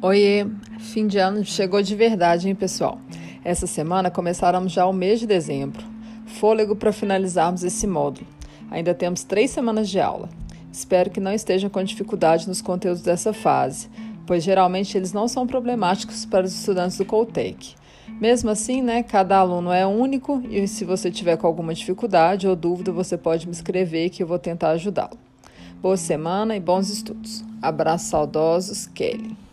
Oiê, fim de ano chegou de verdade, hein, pessoal? Essa semana começaremos já o mês de dezembro. Fôlego para finalizarmos esse módulo. Ainda temos três semanas de aula. Espero que não estejam com dificuldade nos conteúdos dessa fase, pois geralmente eles não são problemáticos para os estudantes do Coltec. Mesmo assim, né, cada aluno é único e se você tiver com alguma dificuldade ou dúvida, você pode me escrever que eu vou tentar ajudá-lo. Boa semana e bons estudos. Abraços saudosos, Kelly.